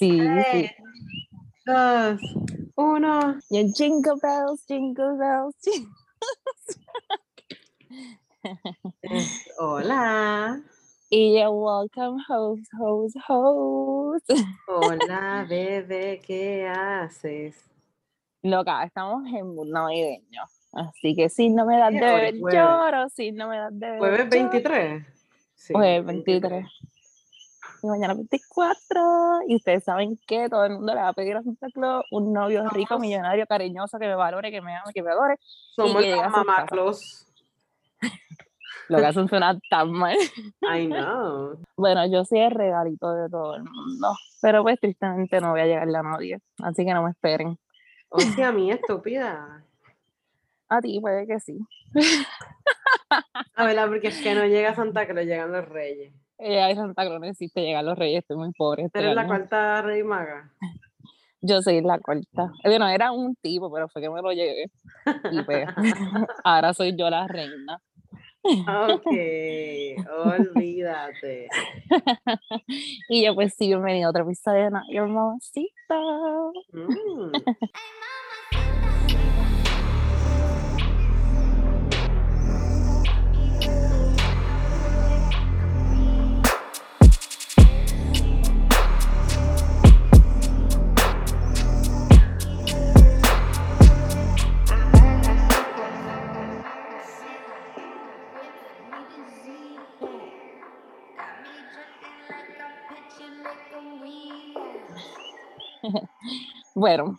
Sí, sí. Dos, uno. Y el jingle bells, jingle bells, jingle Hola. Y el welcome host, host, host. Hola, bebé, ¿qué haces? Loca, estamos en mood navideño. Así que si no me das de jueves. lloro. Si no me das de beber, ¿Jueves lloro. 23? Sí, Jueves 23. Y mañana 24. Y ustedes saben que todo el mundo le va a pedir a Santa Claus un novio rico, millonario, cariñoso, que me valore, que me ame, que me adore. Somos las mamá. Claus. Lo que hacen suena tan mal. I know. Bueno, yo soy el regalito de todo el mundo. Pero pues tristemente no voy a llegarle a nadie. Así que no me esperen. O sea, a mí, estúpida. A ti puede que sí. A ver, porque es que no llega Santa Claus, llegan los reyes. Eh, ay, Santa Claus no existe, llegan los reyes, estoy muy pobre. este Eres la cuarta rey maga. Yo soy la cuarta. Bueno, era un tipo, pero fue que me lo llevé. Y pues, ahora soy yo la reina. Ok, olvídate. Y yo pues sí, bienvenido a otro episodio de Not Your Mamacita. Mm. Bueno,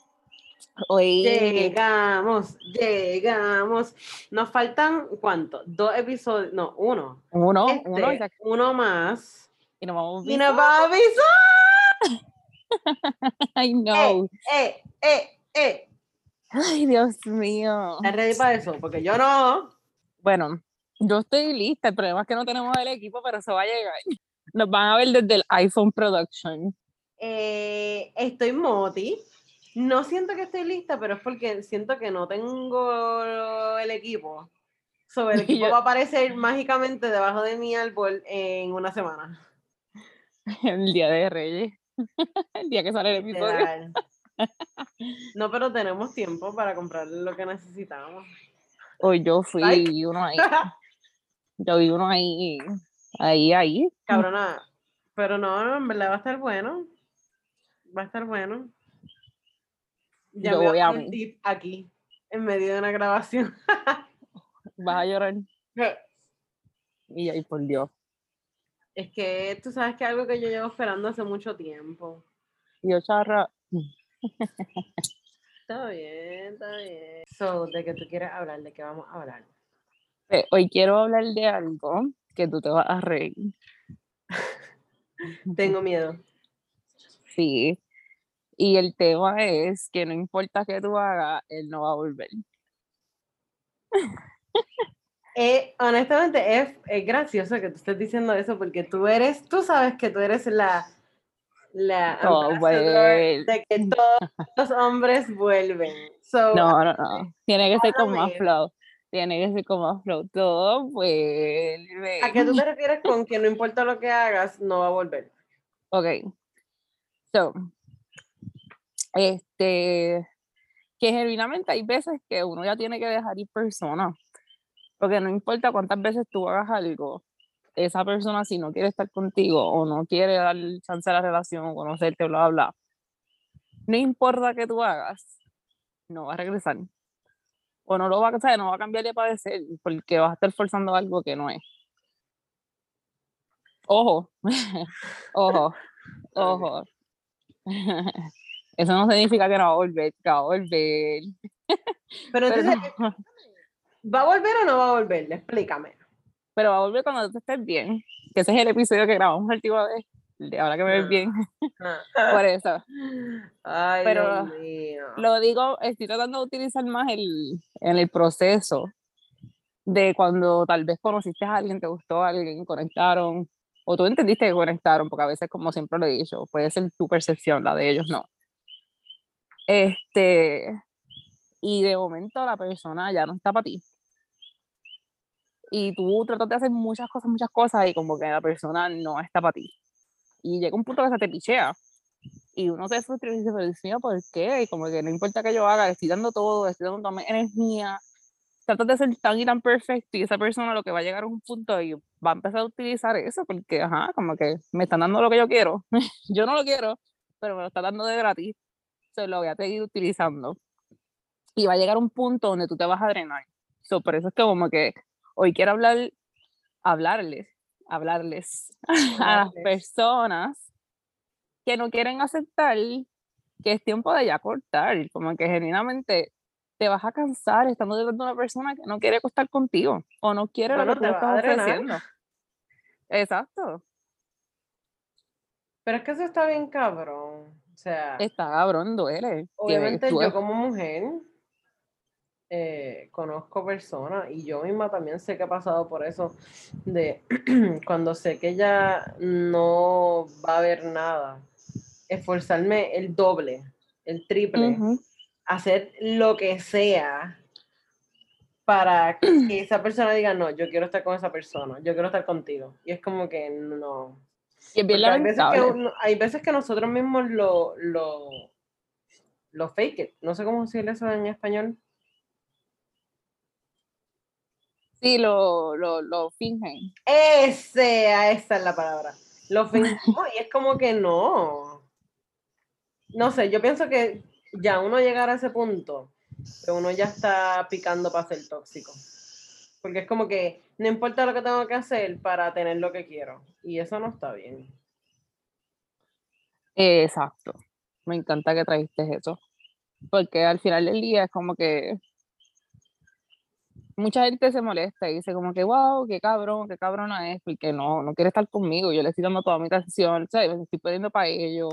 hoy Llegamos, llegamos. Nos faltan, ¿cuánto? Dos episodios, no, uno. uno, Este, uno, y, se- uno más. y nos vamos Y nos va a avisar. Ay, no. Eh, eh, eh. Ay, Dios mío. ¿Estás ready para eso? Porque yo no. Bueno, yo estoy lista. El problema es que no tenemos el equipo, pero eso va a llegar. Nos van a ver desde el iPhone Production. Eh, estoy moti. No siento que estoy lista, pero es porque siento que no tengo el equipo. Sobre el equipo yo- va a aparecer mágicamente debajo de mi árbol en una semana. El día de Reyes. El día que sale el episodio. No, pero tenemos tiempo para comprar lo que necesitamos. Hoy yo fui Like. uno ahí. Yo vi uno ahí. Ahí, ahí. Cabrona. Pero no, en verdad va a estar bueno. Va a estar bueno. Ya Yo voy a un tip aquí, en medio de una grabación. Vas a llorar. Y ay, por Dios. Es que tú sabes que es algo que yo llevo esperando hace mucho tiempo. Yo, charra. Está bien, está bien. So, ¿de qué tú quieres hablar? ¿De qué vamos a hablar? eh, Hoy quiero hablar de algo que tú te vas a reír. Tengo miedo. Sí. Y el tema es que no importa qué tú hagas, él no va a volver. Eh, honestamente, es, es gracioso que tú estés diciendo eso porque tú eres, tú sabes que tú eres la, la bueno. de que todos los hombres vuelven. So, No, no, no. Tiene que ser con más flow. Tiene que ser con más flow. Todo vuelve. ¿A qué tú te refieres con que no importa lo que hagas, no va a volver? Ok. So, este, que genuinamente hay veces que uno ya tiene que dejar ir personas. Porque no importa cuántas veces tú hagas algo, esa persona si no quiere estar contigo o no quiere dar chance a la relación o conocerte, bla, bla, bla. No importa que tú hagas, no va a regresar. O no lo va a, o sea, no va a cambiar de padecer porque vas a estar forzando algo que no es. Ojo, ojo, ojo. Eso no significa que no va a volver, que va a volver. Pero Pero, entonces, no- ¿va a volver o no va a volver? Explícame. pero va a volver cuando tú estés bien. Que ese es el episodio que grabamos la última vez. de ahora que me ves bien. Ah. Por eso. Ay, Pero Dios mío. Lo digo, estoy tratando de utilizar más el, en el proceso de cuando tal vez conociste a alguien, te gustó a alguien, conectaron, o tú entendiste que conectaron, porque a veces, como siempre lo he dicho, puede ser tu percepción, la de ellos no. Este, y de momento la persona ya no está para ti. Y tú tratas de hacer muchas cosas, muchas cosas, y como que la persona no está para ti. Y llega un punto que se te pichea. y uno se frustra y dice, pero Dios mío, ¿por qué? Y como que no importa que yo haga, estoy dando todo, estoy dando toda mi energía, tratas de ser tan y tan perfecto y esa persona lo que va a llegar a un punto y va a empezar a utilizar eso porque, ajá, como que me están dando lo que yo quiero. yo no lo quiero, pero me lo están dando de gratis. Se lo voy a seguir utilizando. Y va a llegar un punto donde tú te vas a drenar. So, por eso es que como que hoy quiero hablar, hablarles, hablarles a las personas que no quieren aceptar que es tiempo de ya cortar, como que genuinamente te vas a cansar estando detrás de una persona que no quiere acostar contigo o no quiere lo que tú estás ofreciendo. Exacto. Pero es que eso está bien cabrón. O sea, está cabrón, duele. Obviamente yo como mujer eh, conozco personas y yo misma también sé que he pasado por eso de cuando sé que ya no va a haber nada, esforzarme el doble, el triple hacer lo que sea para que esa persona diga, no, yo quiero estar con esa persona, yo quiero estar contigo. Y es como que no. Y bien hay, veces que, hay veces que nosotros mismos lo, lo, lo fake it. No sé cómo decirle eso en español. Sí, lo, lo, lo fingen. Ese, esa es la palabra. Lo fingen. y es como que no. No sé, yo pienso que ya uno llegar a ese punto, uno ya está picando para ser tóxico. Porque es como que no importa lo que tengo que hacer para tener lo que quiero. Y eso no está bien. Exacto. Me encanta que trajiste eso. Porque al final del día es como que mucha gente se molesta y dice como que, wow, qué cabrón, qué cabrona es, porque no, no quiere estar conmigo, yo le estoy dando toda mi atención, ¿sabes? estoy pidiendo para ello,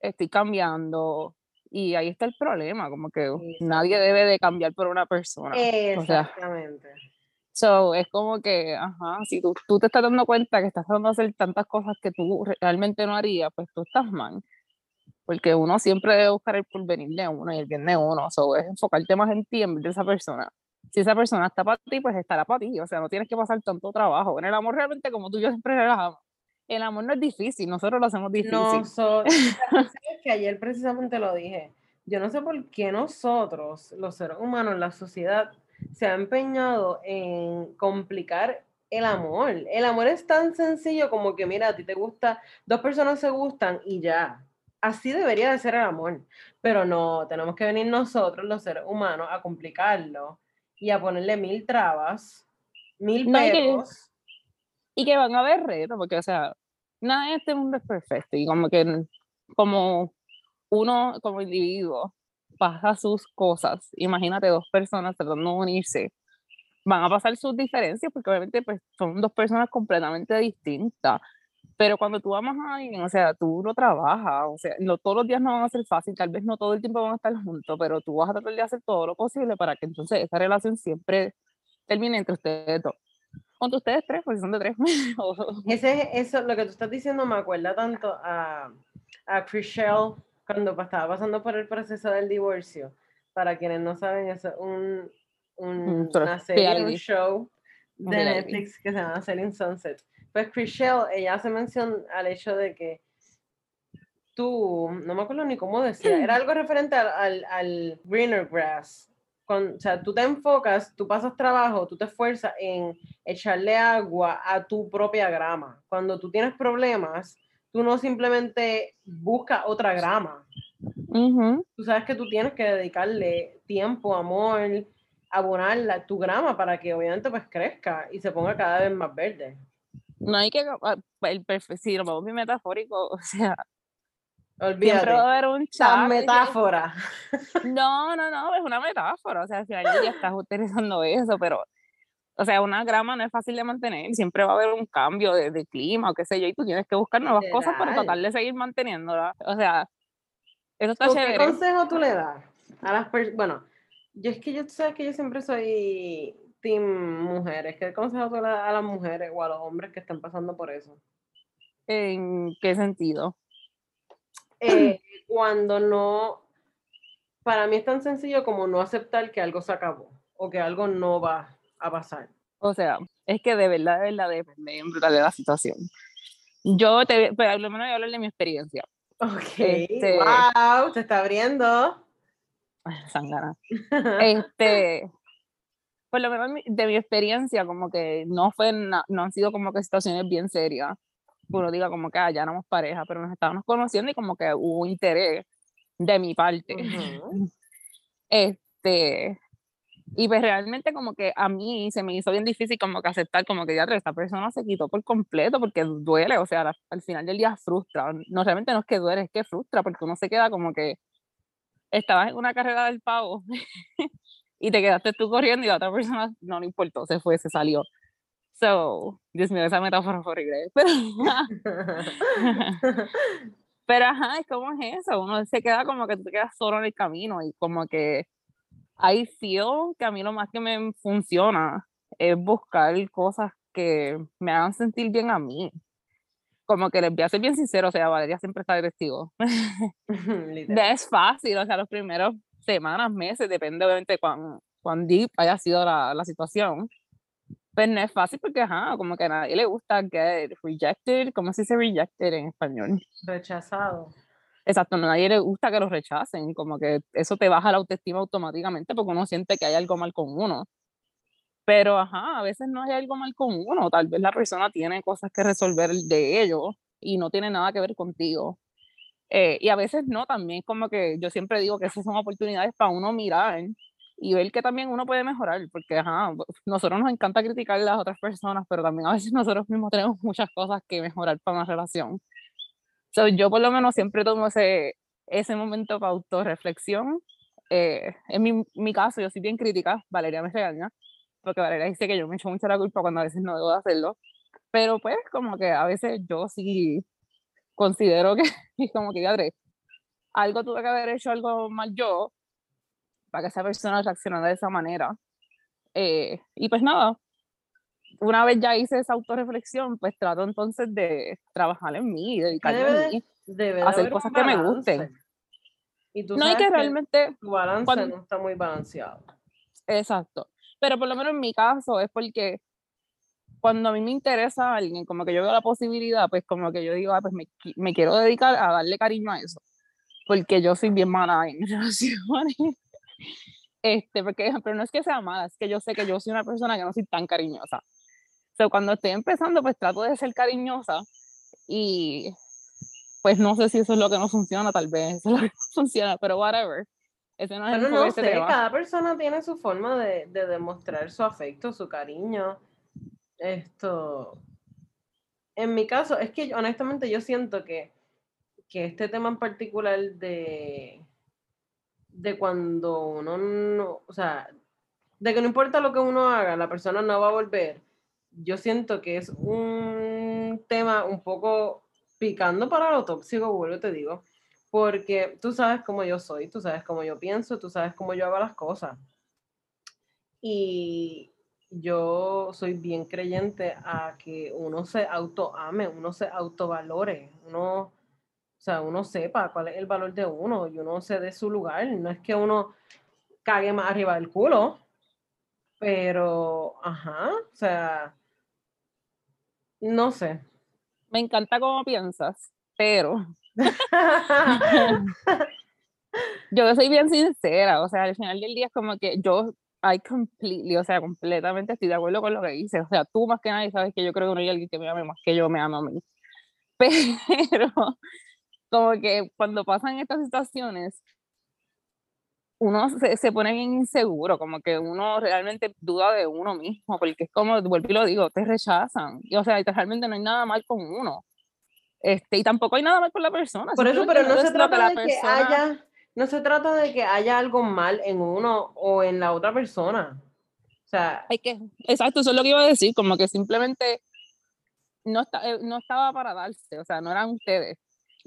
estoy cambiando, y ahí está el problema, como que nadie debe de cambiar por una persona. Exactamente. so, es como que, ajá, si tú, tú te estás dando cuenta que estás tratando de hacer tantas cosas que tú realmente no harías, pues tú estás mal. Porque uno siempre debe buscar el porvenir de uno y el bien de uno. So, es enfocarte más en ti en vez de esa persona. Si esa persona está para ti, pues estará para ti. O sea, no tienes que pasar tanto trabajo. En el amor realmente, como tú y yo siempre relajamos el amor no es difícil, nosotros lo hacemos difícil. No, que ayer precisamente lo dije. Yo no sé por qué nosotros, los seres humanos, la sociedad, se ha empeñado en complicar el amor. El amor es tan sencillo como que, mira, a ti te gusta, dos personas se gustan y ya. Así debería de ser el amor. Pero no, tenemos que venir nosotros, los seres humanos, a complicarlo y a ponerle mil trabas, mil peros. Y que van a haber retos, porque, o sea, nada en este mundo es perfecto y como que como uno como individuo pasa sus cosas, imagínate dos personas tratando de unirse, van a pasar sus diferencias porque obviamente pues, son dos personas completamente distintas. Pero cuando tú amas a alguien, o sea, tú lo trabajas, o sea, no, todos los días no van a ser fácil, tal vez no todo el tiempo van a estar juntos, pero tú vas a tratar de hacer todo lo posible para que entonces esa relación siempre termine entre ustedes dos con ustedes tres, porque son de tres. Ese, eso, lo que tú estás diciendo me acuerda tanto a, a Chriselle cuando estaba pasando por el proceso del divorcio. Para quienes no saben, es un, un, una serie, un show de Netflix que se llama Selling Sunset. Pues Chriselle, ella hace mención al hecho de que tú, no me acuerdo ni cómo decía, era algo referente al, al, al greener grass, o sea, tú te enfocas, tú pasas trabajo, tú te esfuerzas en echarle agua a tu propia grama. Cuando tú tienes problemas, tú no simplemente buscas otra grama. Tú sabes que tú tienes que dedicarle tiempo, amor, abonar tu grama para que obviamente pues crezca y se ponga cada vez más verde. No hay que, ah, el si lo vamos metafórico, o sea, Olvídate. Siempre va a haber un chat. metáfora. No, no, no, es una metáfora. O sea, si alguien ya estás utilizando eso, pero, o sea, una grama no es fácil de mantener. Siempre va a haber un cambio de, clima o qué sé yo, y tú tienes que buscar nuevas cosas para tratar de seguir manteniéndola. O sea, eso está chévere. ¿Qué consejo tú le das a las personas? Bueno, yo es que yo, sabes que yo siempre soy team mujeres. ¿Qué consejo tú le das a las mujeres o a los hombres que están pasando por eso? ¿En qué sentido? Eh, cuando no, para mí es tan sencillo como no aceptar que algo se acabó o que algo no va a pasar. O sea, es que de verdad, de verdad depende de la situación. Yo te, pero al menos voy a hablar de mi experiencia. Ok, Este- wow, se está abriendo. Sangana. Este, por lo menos de mi experiencia, como que no fue, no han sido como que situaciones bien serias. Uno diga como que ah, ya éramos pareja, pero nos estábamos conociendo y como que hubo interés de mi parte. Ujú. Este, y pues realmente como que a mí se me hizo bien difícil como que aceptar como que ya esta persona se quitó por completo porque duele, o sea, al final del día frustra. No, realmente no es que duele, es que frustra porque uno se queda como que estabas en una carrera del pavo y te quedaste tú corriendo y la otra persona no le importó, se fue, se salió. So, Dios mío, esa metáfora fue horrible. Pero, pero ajá, es como es eso, uno se queda como que tú te quedas solo en el camino y como que I feel que a mí lo más que me funciona es buscar cosas que me hagan sentir bien a mí. Como que les voy a ser bien sincero, o sea, Valeria siempre está de. Literal. Es fácil, o sea, los primeros semanas, meses, depende obviamente cuán, cuán deep haya sido la, la situación. Pero no es fácil porque, ajá, como que a nadie le gusta get rejected, ¿cómo se dice rejected en español? Rechazado. Exacto, a nadie le gusta que los rechacen, como que eso te baja la autoestima automáticamente porque uno siente que hay algo mal con uno. Pero, ajá, a veces no hay algo mal con uno, tal vez la persona tiene cosas que resolver de ello y no tiene nada que ver contigo. Eh, y a veces no, también como que yo siempre digo que esas son oportunidades para uno mirar y ver que también uno puede mejorar, porque ajá, nosotros nos encanta criticar a las otras personas, pero también a veces nosotros mismos tenemos muchas cosas que mejorar para una relación. So, yo por lo menos siempre tomo ese, ese momento para autorreflexión. Eh, en mi, mi caso, yo soy bien crítica, Valeria me regaña, porque Valeria dice que yo me echo mucho la culpa cuando a veces no debo de hacerlo, pero pues como que a veces yo sí considero que, como que, padre, algo tuve que haber hecho algo mal yo para que esa persona reaccionara de esa manera. Eh, y pues nada, una vez ya hice esa autorreflexión, pues trato entonces de trabajar en mí, y dedicarme debe a mí. Debe de hacer cosas que me gusten. Y tú No hay sabes que realmente, tu balance cuando- no está muy balanceado. exacto, pero por lo menos en mi caso es porque cuando a mí me interesa a alguien, como que yo veo la posibilidad, pues como que yo digo, ah, pues me, me quiero dedicar a darle cariño a eso, porque yo soy bien mala en relaciones. Este, porque, pero no es que sea mala, es que yo sé que yo soy una persona que no soy tan cariñosa. So, cuando estoy empezando, pues trato de ser cariñosa y pues no sé si eso es lo que no funciona, tal vez eso es lo que no funciona, pero whatever. Ese no es el Pero de no sé, tema. cada persona tiene su forma de, de demostrar su afecto, su cariño. Esto, en mi caso, es que honestamente yo siento que, que este tema en particular de, de cuando uno no, o sea, de que no importa lo que uno haga, la persona no va a volver, yo siento que es un tema un poco picando para lo tóxico, vuelvo te digo, porque tú sabes cómo yo soy, tú sabes cómo yo pienso, tú sabes cómo yo hago las cosas. Y yo soy bien creyente a que uno se autoame, uno se autovalore, uno, o sea, uno sepa cuál es el valor de uno y uno se dé su lugar. No es que uno cague más arriba del culo, pero, ajá, o sea, no sé. Me encanta cómo piensas, pero yo soy bien sincera, o sea, al final del día es como que yo, I completely, o sea, completamente estoy de acuerdo con lo que dices, o sea, tú más que nadie sabes que yo creo que no hay alguien que me ame más que yo me amo a mí, pero como que cuando pasan estas situaciones, uno se, se pone bien inseguro, como que uno realmente duda de uno mismo, porque es como, vuelvo y lo digo, te rechazan, y o sea, realmente no hay nada mal con uno. Este, y tampoco hay nada mal con la persona. Por eso, pero no se trata la de que persona- haya, no se trata de que haya algo mal en uno o en la otra persona. O sea, Hay que, exacto, eso es lo que iba a decir, como que simplemente no, está, eh, no estaba para darse, o sea, no eran ustedes.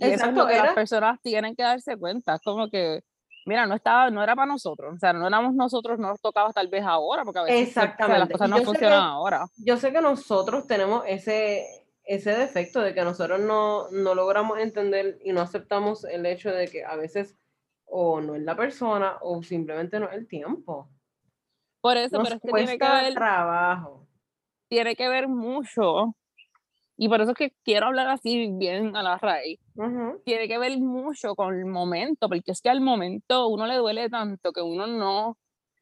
Y eso es Exacto, lo que las personas tienen que darse cuenta, como que, mira, no estaba, no era para nosotros, o sea, no éramos nosotros, no nos tocaba tal vez ahora, porque a veces Exactamente, las cosas no yo funcionan que- ahora. yo sé que nosotros tenemos ese, ese defecto de que nosotros no, no logramos entender y no aceptamos el hecho de que a veces o no es la persona o simplemente no es el tiempo. Por eso, Nos pero es que tiene que ver, trabajo. tiene que ver mucho. Y por eso es que quiero hablar así bien a la raíz, tiene que ver mucho con el momento, porque es que al momento uno le duele tanto que uno no,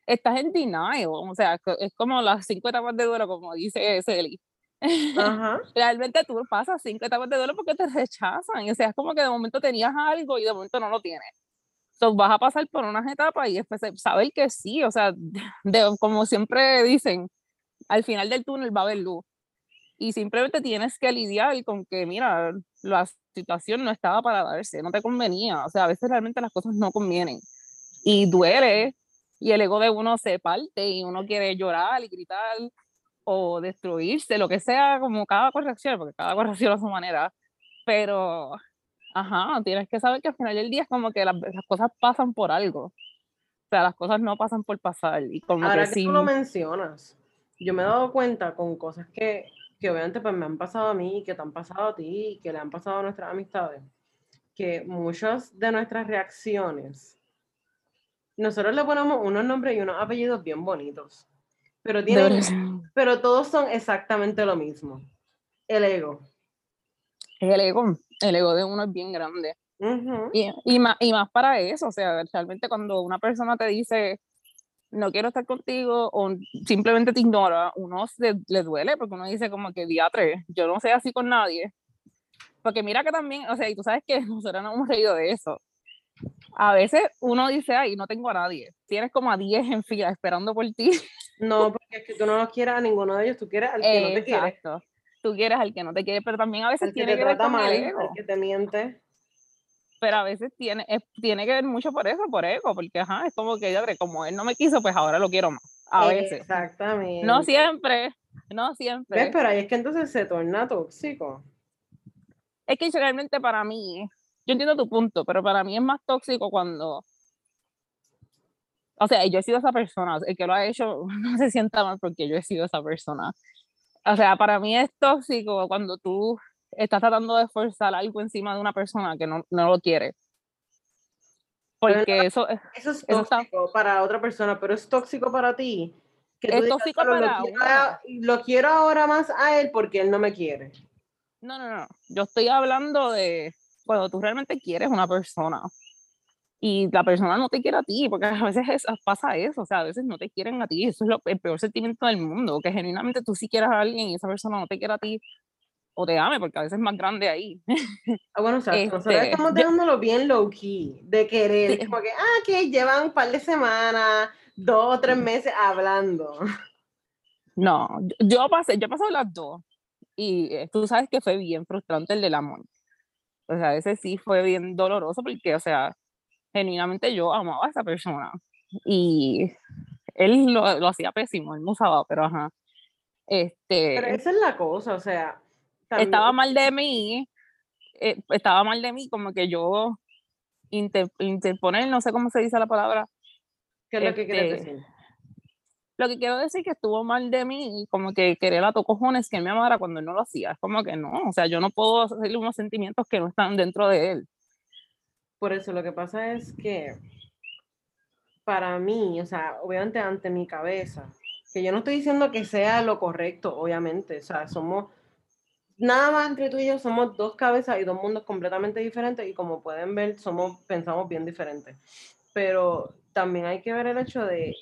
estás en denial, o sea, es como las cinco etapas de duelo, como dice Celi. Realmente tú pasas cinco etapas de duelo porque te rechazan, o sea, es como que de momento tenías algo y de momento no lo tienes. Entonces vas a pasar por unas etapas y después saber que sí, o sea, de, como siempre dicen, al final del túnel va a haber luz. Y simplemente tienes que lidiar con que, mira, la situación no estaba para darse, no te convenía. O sea, a veces realmente las cosas no convienen. Y duele, y el ego de uno se parte y uno quiere llorar y gritar o destruirse, lo que sea, como cada corrección, porque cada corrección a su manera, pero, ajá, tienes que saber que al final del día es como que las, cosas pasan por algo. O sea, las cosas no pasan por pasar. Y como Ahora que, que tú lo mencionas, yo me he dado cuenta con cosas que, que obviamente pues me han pasado a mí, que te han pasado a ti, que le han pasado a nuestras amistades, que muchas de nuestras reacciones nosotros le ponemos unos nombres y unos apellidos bien bonitos, pero, tienen, pero todos son exactamente lo mismo. El ego. El ego, el ego de uno es bien grande. y, y, más, y más para eso, o sea, realmente cuando una persona te dice, no quiero estar contigo o simplemente te ignora, uno se, le duele porque uno dice como que diatre, yo no sé así con nadie. Porque mira que también, o sea, y tú sabes que nosotros no hemos reído de eso a veces uno dice, ay, no tengo a nadie. Tienes como a 10 en fila esperando por ti. No, porque es que tú no los quieres a ninguno de ellos, tú quieres al que no te quiere. Exacto. Tú quieres al que no te quiere, pero también a veces tiene que ver con mal, el que te miente. Pero a veces tiene, tiene que ver mucho por eso, por ego, porque ajá, es como que yo como él no me quiso, pues ahora lo quiero más. A veces. Exactamente. No siempre, no siempre. ¿Ves? Pero ahí es que entonces se torna tóxico. Es que realmente para mí, yo entiendo tu punto, pero para mí es más tóxico cuando, o sea, yo he sido esa persona, el que lo ha hecho no se sienta mal porque yo he sido esa persona. O sea, para mí es tóxico cuando tú estás tratando de forzar algo encima de una persona que no, no lo quiere. Porque eso, eso es tóxico para otra persona, pero es tóxico para ti. Que es tóxico para lo quiero, lo quiero ahora más a él porque él no me quiere. No, no, no. Yo estoy hablando de, cuando tú realmente quieres una persona y la persona no te quiere a ti, porque a veces pasa eso, o sea, a veces no te quieren a ti, eso es lo, el peor sentimiento del mundo, que genuinamente tú sí quieras a alguien y esa persona no te quiere a ti o te ame, porque a veces es más grande ahí. Ah, bueno, o sea, nosotros este, estamos dejándolo bien low key, de querer, sí. como que, ah, que llevan un par de semanas, dos o tres meses hablando. No, yo pasé, yo he pasado las dos, y eh, tú sabes que fue bien frustrante el del amor o sea, ese sí fue bien doloroso porque, o sea, genuinamente yo amaba a esa persona y él lo, lo hacía pésimo, él no usaba, pero ajá. Este, pero esa es la cosa, o sea. Estaba mal de mí, eh, estaba mal de mí, como que yo interponer, no sé cómo se dice la palabra. ¿Qué es lo que quieres este, decir? Lo que quiero decir que estuvo mal de mí, como que querer a cojones que me amara cuando él no lo hacía. Es como que no, o sea, yo no puedo hacerle unos sentimientos que no están dentro de él. Por eso lo que pasa es que para mí, o sea, obviamente ante mi cabeza, que yo no estoy diciendo que sea lo correcto, obviamente, o sea, somos, nada más entre tú y yo somos dos cabezas y dos mundos completamente diferentes y como pueden ver, somos, pensamos bien diferentes. Pero también hay que ver el hecho de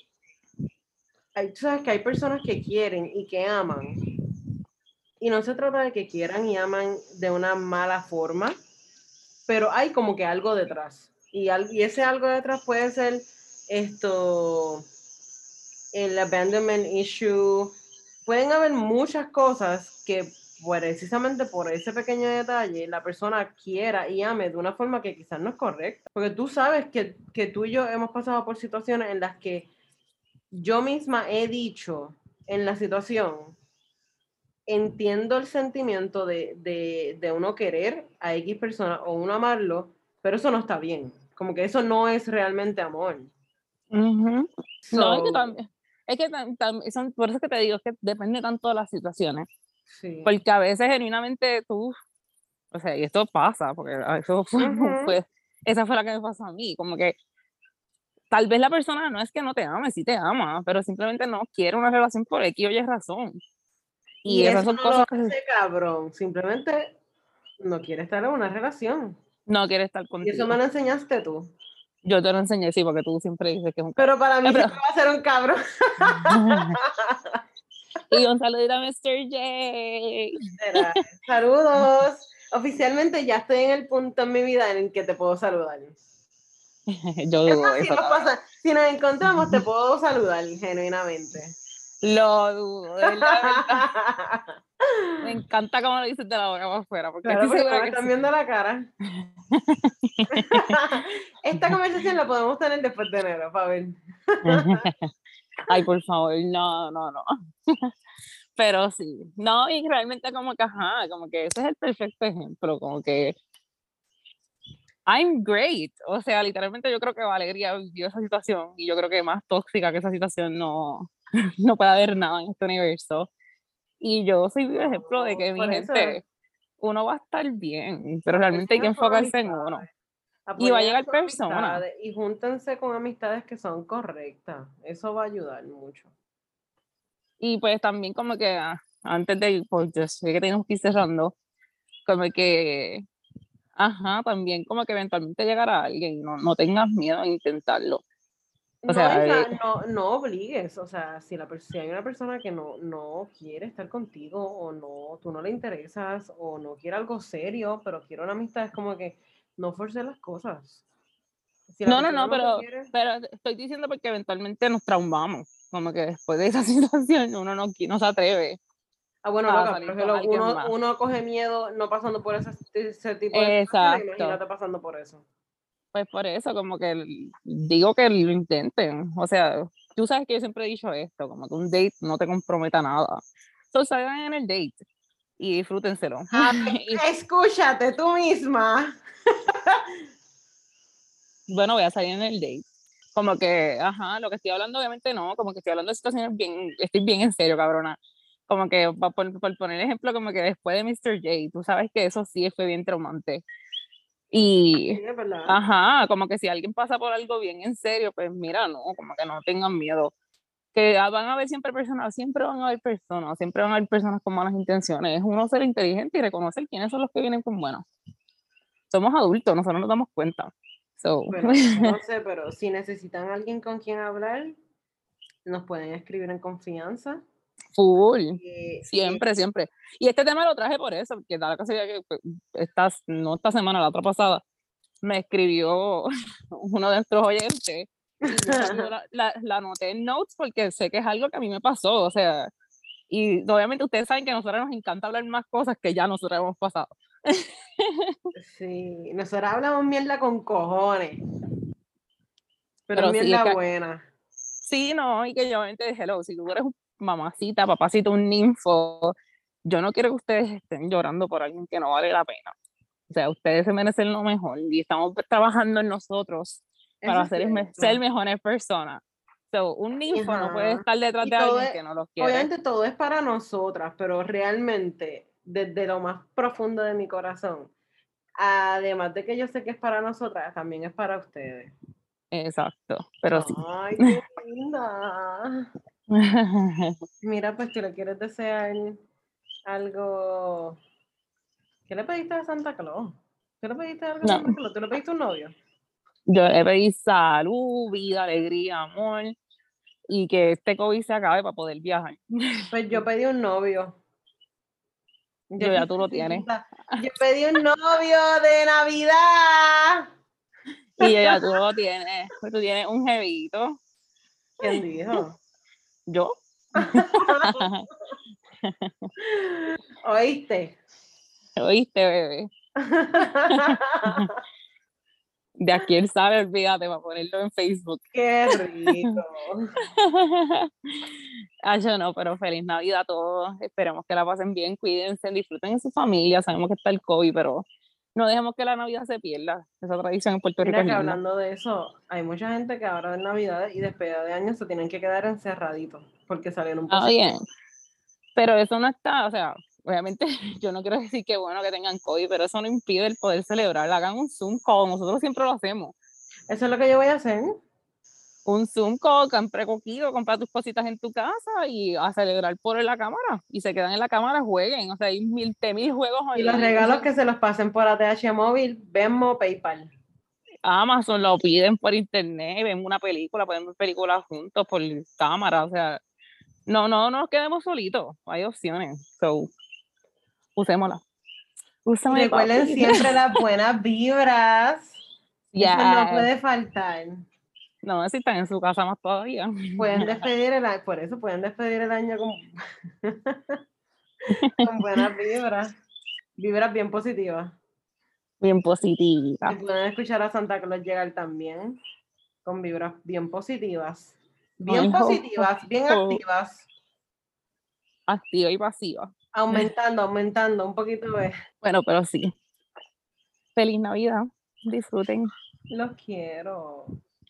hay, tú sabes que hay personas que quieren y que aman. Y no se trata de que quieran y aman de una mala forma, pero hay como que algo detrás. Y, y ese algo detrás puede ser esto, el abandonment issue. Pueden haber muchas cosas que precisamente por ese pequeño detalle la persona quiera y ame de una forma que quizás no es correcta. Porque tú sabes que, que tú y yo hemos pasado por situaciones en las que yo misma he dicho en la situación, entiendo el sentimiento de, de, de, uno querer a X persona o uno amarlo, pero eso no está bien. Como que eso no es realmente amor. no, es que también, es que son, por eso que te digo, es que depende tanto de las situaciones. Sí. Porque a veces genuinamente tú, o sea, y esto pasa, porque eso fue, esa fue la que me pasó a mí, como que tal vez la persona no es que no te ame, sí te ama, pero simplemente no quiere una relación por X o Y razón. Y, esas son cosas que... cabrón, simplemente no quiere estar en una relación. No quiere estar contigo. Y eso me lo enseñaste tú. Yo te lo enseñé, sí, porque tú siempre dices que es un Pero para mí siempre va a ser un cabrón. y un saludito a Mr. J. Saludos. Oficialmente ya estoy en el punto en mi vida en el que te puedo saludar. Yo dudo si, nos si nos encontramos, te puedo saludar genuinamente. Lo dudo, Me encanta cómo lo dices de la boca para afuera. Porque claro, están viendo la cara. Esta conversación la podemos tener después de enero, para ver. Ay, por favor, no, no, no. Pero sí, no, y realmente como que, ajá, como que ese es el perfecto ejemplo, como que I'm great. O sea, literalmente yo creo que Valeria vivió esa situación y yo creo que más tóxica que esa situación no, no puede haber nada en este universo. Y yo soy un ejemplo de que mi gente, uno va a estar bien, pero realmente hay que enfocarse en uno. Y va a llegar personas. Y júntense con amistades que son correctas. Eso va a ayudar mucho. Y pues también como que ah, antes de, pues yo sé que tenemos que ir cerrando, como que, ajá, también como que eventualmente llegará alguien, no, no tengas miedo a intentarlo no, eh, no, no, obligues, o sea, si, la, si hay una persona que no, no quiere estar contigo o no, tú no le interesas o no quiere algo serio, pero quiere una amistad, es como que no force las cosas. no, no, no, pero, pero estoy diciendo porque eventualmente nos traumamos, como que después de esa situación uno no, no se atreve. Ah, bueno, loca, uno, uno, coge miedo no pasando por ese, ese tipo de Exacto. imagínate pasando por eso. Pues por eso, como que digo que lo intenten. O sea, tú sabes que yo siempre he dicho esto, como que un date no te comprometa nada. Entonces salgan en el date y disfrútenselo. Ah, escúchate tú misma. bueno, voy a salir en el date. Como que, ajá, lo que estoy hablando obviamente no, como que estoy hablando de situaciones bien, estoy bien en serio, cabrona. Como que, por, por poner ejemplo, como que después de Mr. J, tú sabes que eso sí fue bien traumante. Y, ajá, como que si alguien pasa por algo bien en serio, pues mira, no, como que no tengan miedo. Que van a haber siempre personas, siempre van a haber personas, siempre van a haber personas con malas intenciones. Es uno ser inteligente y reconocer quiénes son los que vienen con buenos. Somos adultos, nosotros nos damos cuenta. So. no sé, pero si necesitan alguien con quien hablar, nos pueden escribir en confianza. Full, siempre, siempre. Y este tema lo traje por eso, porque da la casualidad que pues, estas, no esta semana, la otra pasada, me escribió uno de nuestros oyentes. La, la, la, anoté en notes porque sé que es algo que a mí me pasó, o sea, y obviamente ustedes saben que a nosotros nos encanta hablar más cosas que ya nosotros hemos pasado. Sí, nosotros hablamos mierda con cojones. Pero, mierda buena. Sí, no, y que yo obviamente dije, hello, si tú eres un mamacita, papacito, un ninfo, yo no quiero que ustedes estén llorando por alguien que no vale la pena. O sea, ustedes se merecen lo mejor y estamos trabajando en nosotros para ser, ser mejores personas. So, un ninfo no puede estar detrás de alguien que no los quiere. Obviamente todo es para nosotras, pero realmente, desde lo más profundo de mi corazón, además de que yo sé que es para nosotras, también es para ustedes. Exacto, pero sí. Ay, qué linda. Mira, pues tú le quieres desear algo. ¿Qué le pediste a Santa Claus? ¿Qué le pediste a Santa Claus? ¿Tú le pediste un novio? Yo le pedí salud, vida, alegría, amor y que este COVID se acabe para poder viajar. Pues yo pedí un novio. Yo, ya tú lo tienes. Yo pedí un novio de Navidad. Y ya tú lo tienes. Pues tú tienes un jevito. ¿Quién dijo? ¿Yo? ¿Oíste? ¿Oíste, bebé? De aquí él sabe, olvídate, va a ponerlo en Facebook. Qué rico. ah, yo no, pero feliz Navidad a todos. Esperemos que la pasen bien, cuídense, disfruten en su familia. Sabemos que está el COVID, pero no dejemos que la Navidad se pierda. Esa tradición en Puerto Rico. Mira que hablando de eso, hay mucha gente que ahora en Navidad y despedida de años se tienen que quedar encerraditos porque salieron un Ah, bien. Pero eso no está, o sea, obviamente yo no quiero decir que bueno que tengan COVID, pero eso no impide el poder celebrar. Hagan un Zoom call, nosotros siempre lo hacemos. Eso es lo que yo voy a hacer. un Zoom call, compra coquito, compra tus cositas en tu casa y a celebrar por la cámara. Y se quedan en la cámara, jueguen. O sea, hay mil, mil juegos. Y los regalos que se los pasen por ATH móvil, Venmo, PayPal. Amazon lo piden por internet, ven una película, pueden ver películas juntos por cámara. O sea, no, no, no nos quedemos solitos. Hay opciones. So, usémosla. Recuerden siempre las buenas vibras. Eso no puede faltar. No, si están en su casa más todavía. Pueden despedir el año, por eso pueden despedir el año con, con buenas vibras. Vibras bien positivas. Bien positivas. pueden escuchar a Santa Claus llegar también con vibras bien positivas. Bien positivas, bien activas. Activa y pasiva. Aumentando, aumentando un poquito de. Bueno, pero sí. Feliz Navidad. Disfruten. Los quiero.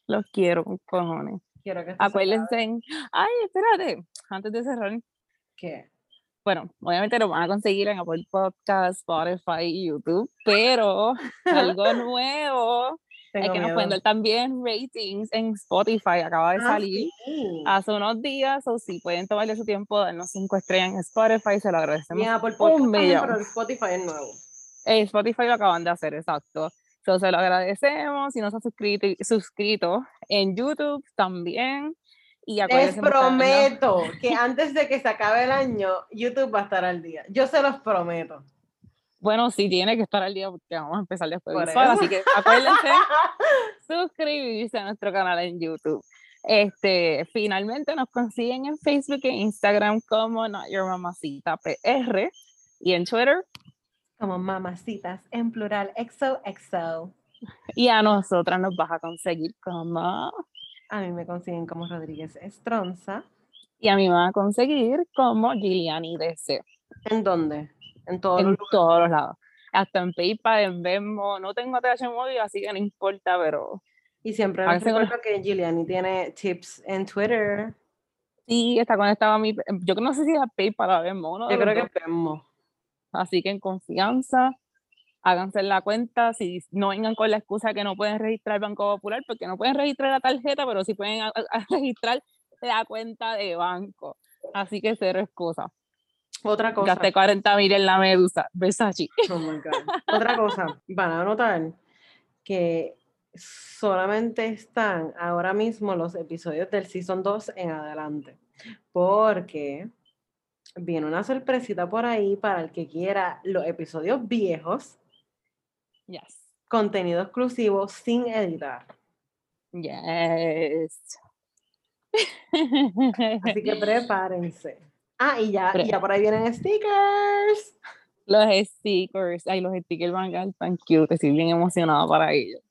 Los quiero, cojones. Quiero que Acuérdense. Ay, espérate. Antes de cerrar. ¿Qué? Bueno, obviamente lo van a conseguir en Apple Podcast, Spotify y YouTube, pero algo nuevo es que nos pueden dar también ratings en Spotify, acaba de ah, salir hace unos días, o si pueden tomarle su tiempo, darnos cinco estrellas en Spotify, se lo agradecemos. un millón. Pero Spotify es nuevo. Spotify lo acaban de hacer, exacto. Entonces se lo agradecemos. Si no se ha suscrito, suscrito en YouTube también. Y Les prometo que antes de que se acabe el año, YouTube va a estar al día. Yo se los prometo. Bueno, sí tiene que estar al día porque vamos a empezar después de así que acuérdense suscribirse a nuestro canal en YouTube. Este, finalmente nos consiguen en Facebook e Instagram como Not Your Mamacita PR y en Twitter como mamacitas en plural, exo. Y a nosotras nos vas a conseguir como... A mí me consiguen como Rodríguez Estronza. Y a mí me van a conseguir como Giuliani DC. ¿En dónde? En, todos, en todos los lados. Hasta en PayPal, en Venmo. No tengo ATH móvil, así que no importa, pero... Y siempre recuerdo que Giuliani tiene tips en Twitter. Sí, está conectado a mi... Yo no sé si es a PayPal o Venmo. ¿no? Yo creo que es Venmo. Así que en confianza, háganse la cuenta. Si no vengan con la excusa que no pueden registrar el Banco Popular, porque no pueden registrar la tarjeta, pero sí pueden registrar la cuenta de banco. Así que cero excusa. Otra cosa. Gasté 40 mil en la medusa, Versace. Oh my God. Otra cosa, van a notar que solamente están ahora mismo los episodios del Season 2 en adelante. Porque viene una sorpresita por ahí para el que quiera los episodios viejos. Yes. Contenido exclusivo sin editar. Yes. Así que prepárense. Ah, y ya, ya por ahí vienen stickers. Los stickers. Ay, los stickers van a tan cute. Estoy bien emocionada para ellos.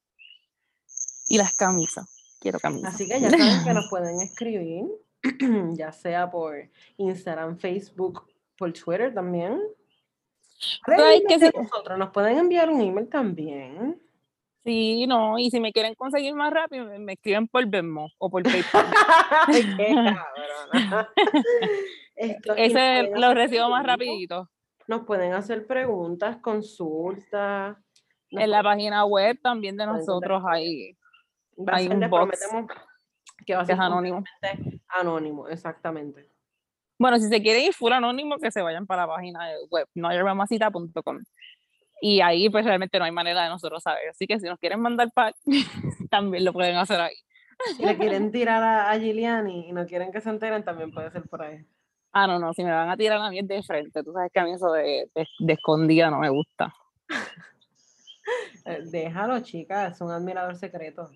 Y las camisas. Quiero camisas. Así que ya saben que nos pueden escribir ya sea por Instagram, Facebook, por Twitter también. que nosotros nos pueden enviar un email también. Sí, no, y si me quieren conseguir más rápido, me, escriben por Venmo o por PayPal. Ese lo recibo más rapidito. Nos pueden hacer preguntas, consultas. En la página web también de nosotros hay, hay un box que va a ser anónimo. Anónimo, exactamente. Bueno, si se quiere ir full anónimo, que se vayan para la página web, noyermamacita.com. Y ahí pues realmente no hay manera de nosotros saber. Así que si nos quieren mandar pack, también lo pueden hacer ahí. Si le quieren tirar a, Giuliani y no quieren que se enteren, también puede ser por ahí. Ah, no, no, si me van a tirar a mí de frente. Tú sabes que a mí eso de, de, de escondida no me gusta. Eh, déjalo, chica, es un admirador secreto.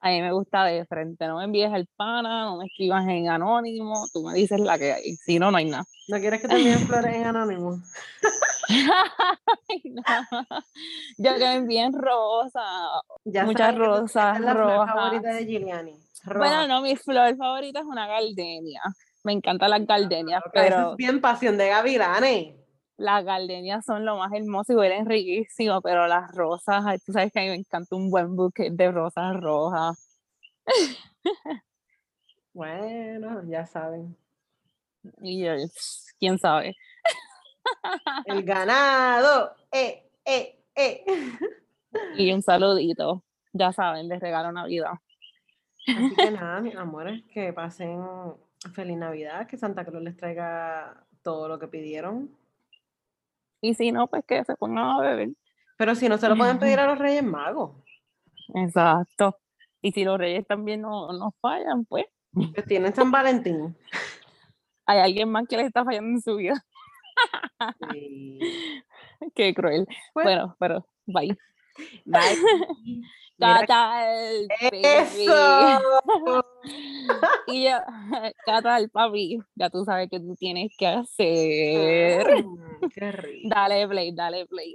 A mí me gusta de frente, no me envíes el pana, no me escribas en anónimo, tú me dices la que hay, si no, no hay nada. ¿No quieres que te envíen flores en anónimo? no. Yo que me envíen rosa, muchas rosas, la rojas. favorita de Giuliani. Bueno, no, mi flor favorita es una gardenia. Me encantan las gardenias, pero... es bien pasión de gavilanes las gardenias son lo más hermoso y huelen riquísimo, pero las rosas, tú sabes que a mí me encanta un buen buque de rosas rojas. Bueno, ya saben. Y quién sabe. El ganado. Eh, eh, eh. Y un saludito. Ya saben, les regalo Navidad. Así que nada, mis amores, que pasen feliz Navidad, que Santa Cruz les traiga todo lo que pidieron. Y si no, pues que se pongan a beber. Pero si no se lo pueden pedir a los Reyes Magos. Exacto. Y si los Reyes también no, no fallan, pues. Que tienen San Valentín. Hay alguien más que les está fallando en su vida. Sí. Qué cruel. Pues- bueno, pero bye. Bye. Baby. ¡Eso! Y yo, Cata el papi, ya tú sabes qué tú tienes que hacer. Mm, Qué rico. Dale play, dale play.